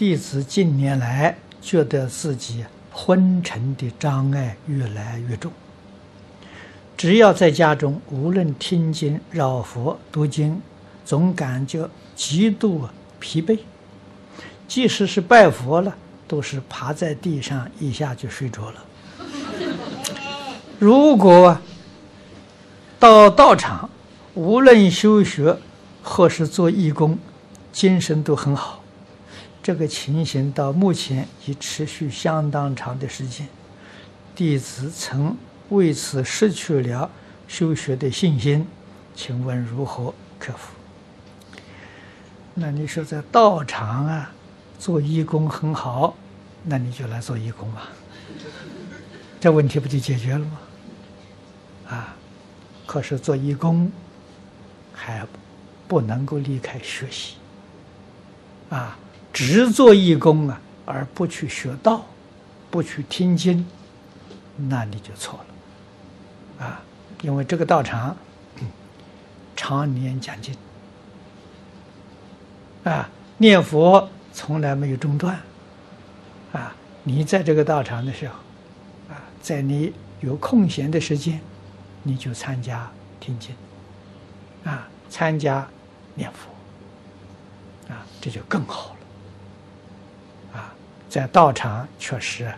弟子近年来觉得自己昏沉的障碍越来越重，只要在家中，无论听经、绕佛、读经，总感觉极度疲惫。即使是拜佛了，都是趴在地上一下就睡着了。如果到道场，无论修学或是做义工，精神都很好。这个情形到目前已持续相当长的时间，弟子曾为此失去了修学的信心，请问如何克服？那你说在道场啊？做义工很好，那你就来做义工吧，这问题不就解决了吗？啊，可是做义工还不能够离开学习，啊，只做义工啊，而不去学道，不去听经，那你就错了，啊，因为这个道场常年讲经，啊，念佛。从来没有中断，啊！你在这个道场的时候，啊，在你有空闲的时间，你就参加听经，啊，参加念佛，啊，这就更好了，在道场确实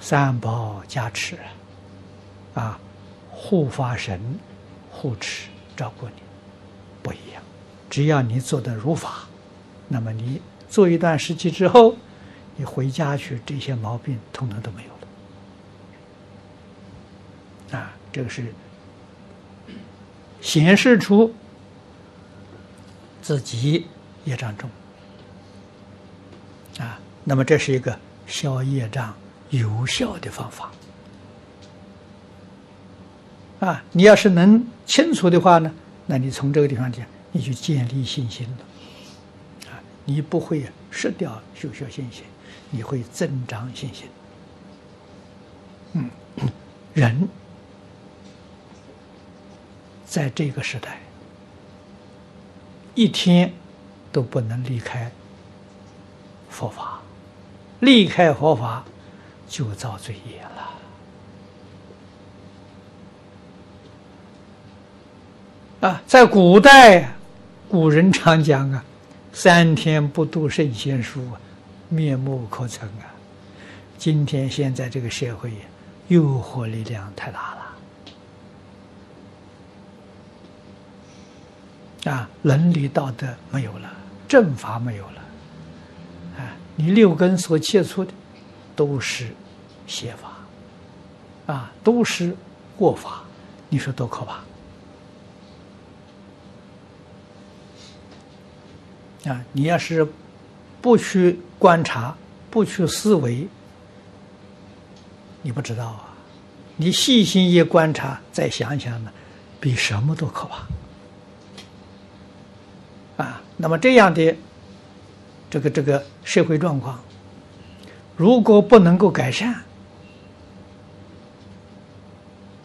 三宝加持，啊，护法神护持照顾你，不一样。只要你做得如法，那么你。做一段时期之后，你回家去，这些毛病通通都没有了。啊，这个是显示出自己业障重。啊，那么这是一个消业障有效的方法。啊，你要是能清楚的话呢，那你从这个地方讲，你就建立信心了啊。你不会失掉修学信心，你会增长信心。嗯，人在这个时代，一天都不能离开佛法，离开佛法就造罪业了。啊，在古代，古人常讲啊。三天不读圣贤书，面目可憎啊！今天现在这个社会，诱惑力量太大了啊！伦理道德没有了，正法没有了，你六根所接触的都是邪法，啊，都是过法，你说多可怕！啊，你要是不去观察，不去思维，你不知道啊。你细心一观察，再想想呢，比什么都可怕。啊，那么这样的这个这个社会状况，如果不能够改善，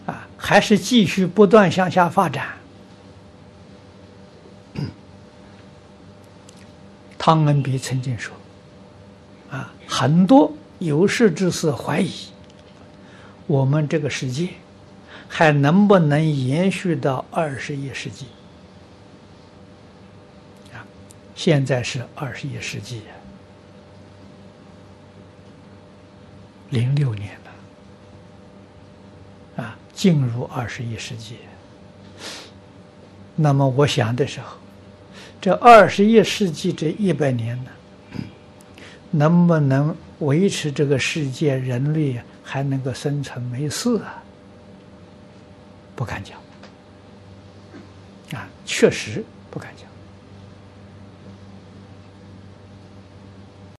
啊，还是继续不断向下发展。汤恩比曾经说：“啊，很多有识之士怀疑，我们这个世界还能不能延续到二十一世纪？啊，现在是二十一世纪，零六年了，啊，进入二十一世纪。那么我想的时候。”这二十一世纪这一百年呢，能不能维持这个世界人类还能够生存没事啊？不敢讲，啊，确实不敢讲。